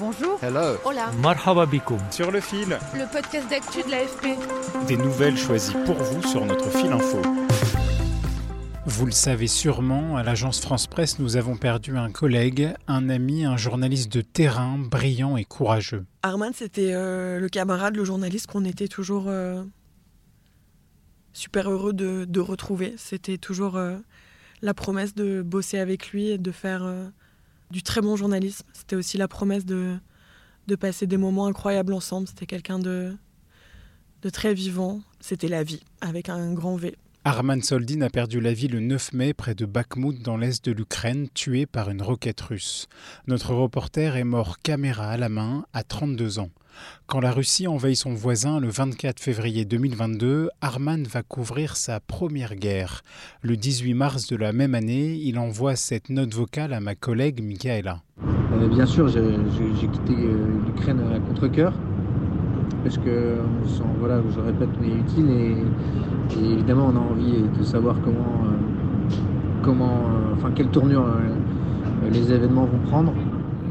Bonjour. Hello. Hola. Marhaba bikoum. Sur le fil. Le podcast d'actu de l'AFP. Des nouvelles choisies pour vous sur notre fil info. Vous le savez sûrement, à l'agence France Presse, nous avons perdu un collègue, un ami, un journaliste de terrain, brillant et courageux. Arman, c'était euh, le camarade, le journaliste qu'on était toujours euh, super heureux de, de retrouver. C'était toujours euh, la promesse de bosser avec lui et de faire euh, du très bon journalisme. C'était aussi la promesse de, passer des moments incroyables ensemble. C'était quelqu'un de, de très vivant. C'était la vie, avec un grand V. Arman Soldin a perdu la vie le 9 mai près de Bakhmout dans l'est de l'Ukraine, tué par une roquette russe. Notre reporter est mort caméra à la main à 32 ans. Quand la Russie envahit son voisin le 24 février 2022, Arman va couvrir sa première guerre. Le 18 mars de la même année, il envoie cette note vocale à ma collègue Michaela. Euh, bien sûr, j'ai quitté euh, l'Ukraine à contre-coeur parce que voilà, je répète, on est utile et, évidemment on a envie de savoir comment, euh, comment, enfin quelle tournure les événements vont prendre.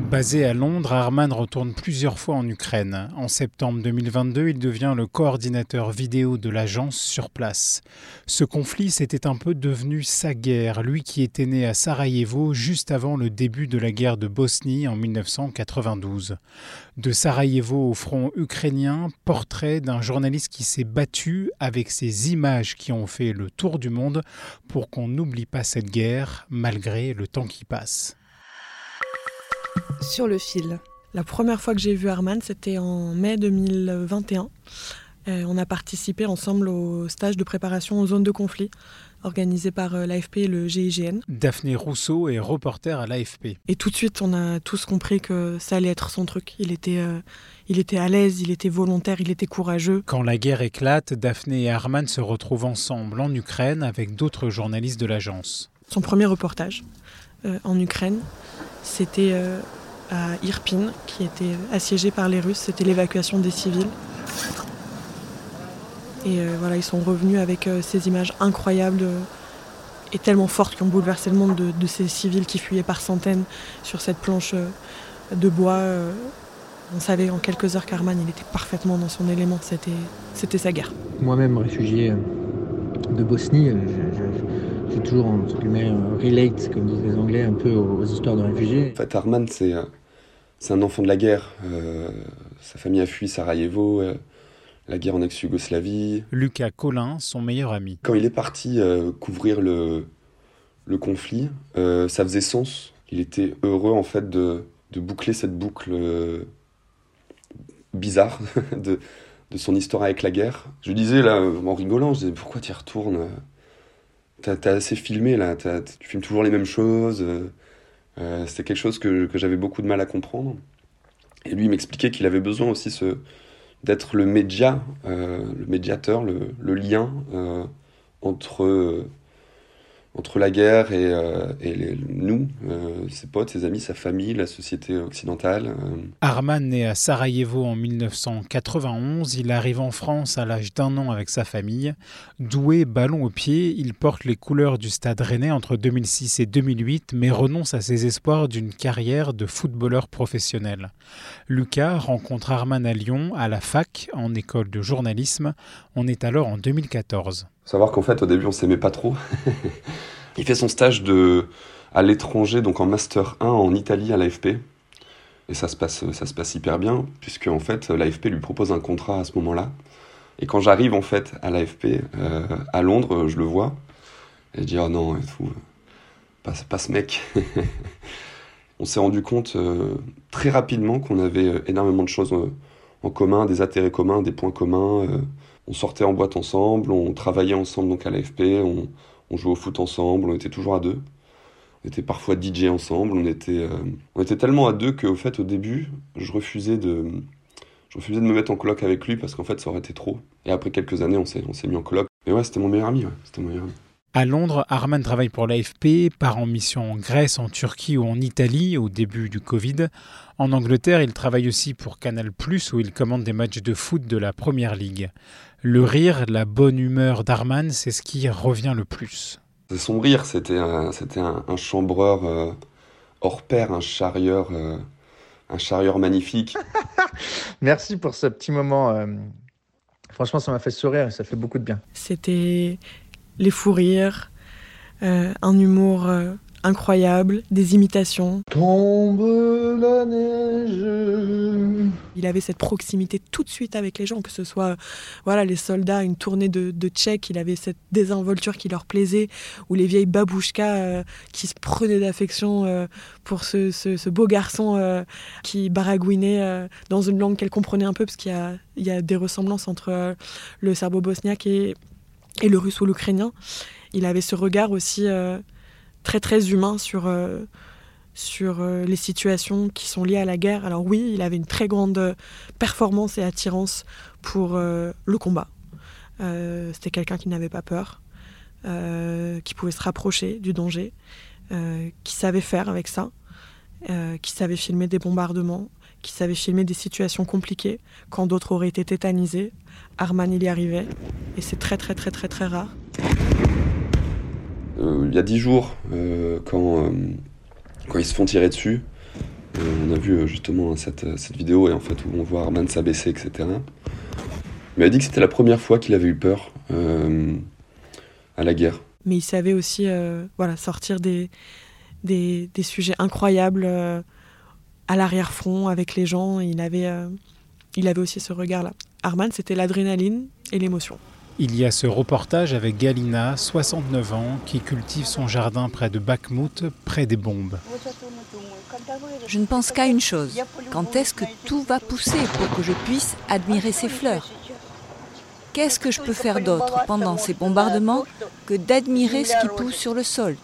Basé à Londres, Arman retourne plusieurs fois en Ukraine. En septembre 2022, il devient le coordinateur vidéo de l'agence sur place. Ce conflit, c'était un peu devenu sa guerre, lui qui était né à Sarajevo juste avant le début de la guerre de Bosnie en 1992. De Sarajevo au front ukrainien, portrait d'un journaliste qui s'est battu avec ces images qui ont fait le tour du monde pour qu'on n'oublie pas cette guerre malgré le temps qui passe. Sur le fil. La première fois que j'ai vu Arman, c'était en mai 2021. Euh, on a participé ensemble au stage de préparation aux zones de conflit organisé par euh, l'AFP et le GIGN. Daphné Rousseau est reporter à l'AFP. Et tout de suite, on a tous compris que ça allait être son truc. Il était, euh, il était à l'aise, il était volontaire, il était courageux. Quand la guerre éclate, Daphné et Arman se retrouvent ensemble en Ukraine avec d'autres journalistes de l'agence. Son premier reportage euh, en Ukraine, c'était euh, à Irpin, qui était assiégé par les Russes. C'était l'évacuation des civils. Et euh, voilà, ils sont revenus avec euh, ces images incroyables euh, et tellement fortes qui ont bouleversé le monde de, de ces civils qui fuyaient par centaines sur cette planche euh, de bois. euh. on savait en quelques heures qu'Arman, il était parfaitement dans son élément. C'était, c'était sa guerre. Moi-même réfugié de Bosnie, je- je- j'ai toujours entre guillemets relate, comme disent les Anglais, un peu aux, aux histoires de réfugiés. En fait, Arman, c'est c'est un enfant de la guerre. Euh, sa famille a fui Sarajevo, euh, la guerre en ex-Yougoslavie. Lucas Collin, son meilleur ami. Quand il est parti euh, couvrir le, le conflit, ça faisait sens. Il était heureux en fait de, de boucler cette boucle bizarre de, de son histoire avec la guerre. Je disais là, en rigolant, je disais pourquoi tu y retournes? T'as assez filmé là, tu filmes toujours les mêmes choses. Euh, C'était quelque chose que, j'avais beaucoup de mal à comprendre. Et lui m'expliquait qu'il avait besoin aussi d'être le média, euh, le médiateur, le, lien euh, entre, entre la guerre et, euh, nous, euh, ses potes, ses amis, sa famille, la société occidentale. euh. Arman naît à Sarajevo en 1991. Il arrive en France à l'âge d'un an avec sa famille. Doué, ballon au pied, il porte les couleurs du stade rennais entre 2006 et 2008, mais renonce à ses espoirs d'une carrière de footballeur professionnel. Lucas rencontre Arman à Lyon, à la fac, en école de journalisme. On est alors en 2014. Savoir qu'en fait, au début, on s'aimait pas trop. Il fait son stage de, à l'étranger, donc en Master 1 en Italie à l'AFP. Et ça se passe, ça se passe hyper bien, puisque en fait, l'AFP lui propose un contrat à ce moment-là. Et quand j'arrive en fait à l'AFP euh, à Londres, je le vois. Et je dis, oh non, tout, pas, pas ce mec. on s'est rendu compte euh, très rapidement qu'on avait euh, énormément de choses en commun, des intérêts communs, des points communs. On sortait en boîte ensemble, on travaillait ensemble donc à l'AFP, on, jouait au foot ensemble, on était toujours à deux. On était parfois DJ ensemble, on était, euh, on était tellement à deux qu'au fait, au début, je refusais de, je refusais de me mettre en coloc avec lui parce qu'en fait, ça aurait été trop. Et après quelques années, on s'est, mis en coloc. Mais ouais, c'était mon meilleur ami, c'était mon meilleur ami. À Londres, Arman travaille pour l'AFP, part en mission en Grèce, en Turquie ou en Italie au début du Covid. En Angleterre, il travaille aussi pour Canal+, où il commande des matchs de foot de la Première Ligue. Le rire, la bonne humeur d'Arman, c'est ce qui revient le plus. Son rire, c'était un, c'était un, chambreur euh, hors pair, un charieur, euh, un charieur magnifique. Merci pour ce petit moment. Euh, franchement, ça m'a fait sourire et ça fait beaucoup de bien. C'était les fous rires, un humour incroyable, des imitations. Tombe la neige. Il avait cette proximité tout de suite avec les gens, que ce soit voilà les soldats, une tournée de, de tchèques, il avait cette désinvolture qui leur plaisait, ou les vieilles babouchkas euh, qui se prenaient d'affection euh, pour ce, ce, beau garçon euh, qui baragouinait dans une langue qu'elle comprenait un peu, parce qu'il y a, il y a des ressemblances entre le serbo-bosniaque et, et le russe ou l'ukrainien. Il avait ce regard aussi très très humain sur, euh, sur euh, les situations qui sont liées à la guerre. Alors oui, il avait une très grande performance et attirance pour euh, le combat. C'était quelqu'un qui n'avait pas peur, qui pouvait se rapprocher du danger, qui savait faire avec ça, qui savait filmer des bombardements, qui savait filmer des situations compliquées quand d'autres auraient été tétanisés. Arman, il y arrivait, et c'est très très très très très rare. Euh, il y a dix jours, euh, quand, euh, quand ils se font tirer dessus, on a vu justement cette, cette, vidéo et en fait où on voit Arman s'abaisser, etc. Il m'a dit que c'était la première fois qu'il avait eu peur à la guerre. Mais il savait aussi voilà, sortir des, des, des sujets incroyables à l'arrière-front avec les gens. Il avait, il avait aussi ce regard-là. Arman, c'était l'adrénaline et l'émotion. Il y a ce reportage avec Galina, 69 ans, qui cultive son jardin près de Bakhmut, près des bombes. Je ne pense qu'à une chose. Quand est-ce que tout va pousser pour que je puisse admirer ces fleurs? Qu'est-ce que je peux faire d'autre pendant ces bombardements que d'admirer ce qui pousse sur le sol?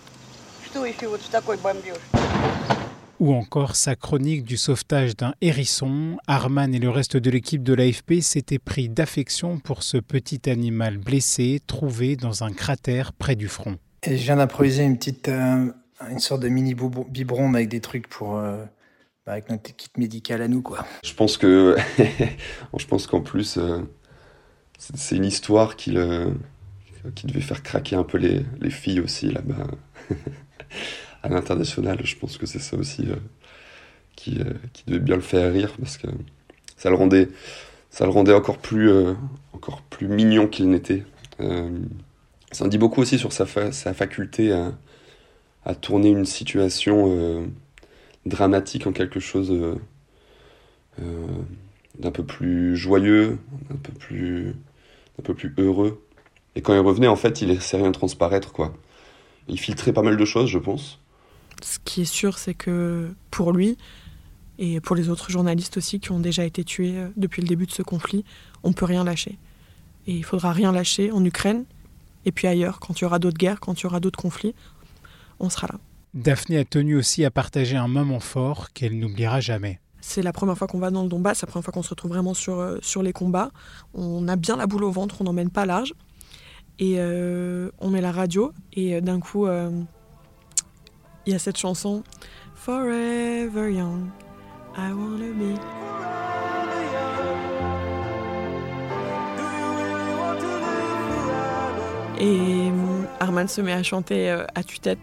Ou encore sa chronique du sauvetage d'un hérisson, Arman et le reste de l'équipe de l'AFP s'étaient pris d'affection pour ce petit animal blessé trouvé dans un cratère près du front. Et je viens d'improviser une petite, euh, une sorte de mini biberon avec des trucs pour, euh, bah, avec notre kit médical à nous, quoi. Je pense que, je pense qu'en plus, euh, c'est une histoire qui qui devait faire craquer un peu les, les filles aussi là-bas. à l'international. Je pense que c'est ça aussi euh, qui, euh, qui, devait bien le faire rire parce que ça le rendait, ça le rendait encore plus, euh, encore plus mignon qu'il n'était. ça en dit beaucoup aussi sur sa, sa faculté à, à, tourner une situation dramatique en quelque chose d'un peu plus joyeux, un peu plus, peu plus heureux. Et quand il revenait, en fait, il laissait rien transparaître, quoi. Il filtrait pas mal de choses, je pense. Ce qui est sûr, c'est que pour lui, et pour les autres journalistes aussi qui ont déjà été tués euh, depuis le début de ce conflit, on ne peut rien lâcher. Et il faudra rien lâcher en Ukraine, et puis ailleurs, quand il y aura d'autres guerres, quand il y aura d'autres conflits, on sera là. Daphné a tenu aussi à partager un moment fort qu'elle n'oubliera jamais. C'est la première fois qu'on va dans le Donbass, c'est la première fois qu'on se retrouve vraiment sur, euh, sur les combats. On a bien la boule au ventre, on n'emmène pas large. Et euh, on met la radio, et d'un coup, il y a cette chanson Forever Young, I Wanna Be. Et euh, Arman se met à chanter euh, à tue-tête.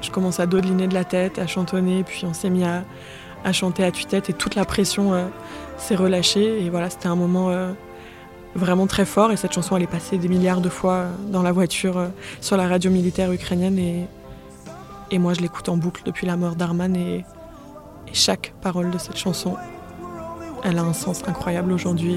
Je commence à dodeliner de la tête, à chantonner, puis on s'est mis à, chanter à tue-tête et toute la pression euh, s'est relâchée. Et voilà, c'était un moment vraiment très fort. Et cette chanson, elle est passée des milliards de fois dans la voiture, euh, sur la radio militaire ukrainienne. Et, moi, je l'écoute en boucle depuis la mort d'Arman. Et, chaque parole de cette chanson, elle a un sens incroyable aujourd'hui.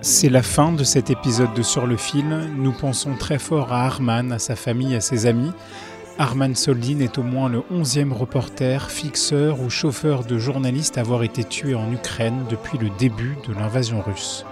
C'est la fin de cet épisode de Sur le fil. Nous pensons très fort à Arman, à sa famille, à ses amis. Arman Soldin est au moins le 11e reporter, fixeur ou chauffeur de journaliste à avoir été tué en Ukraine depuis le début de l'invasion russe.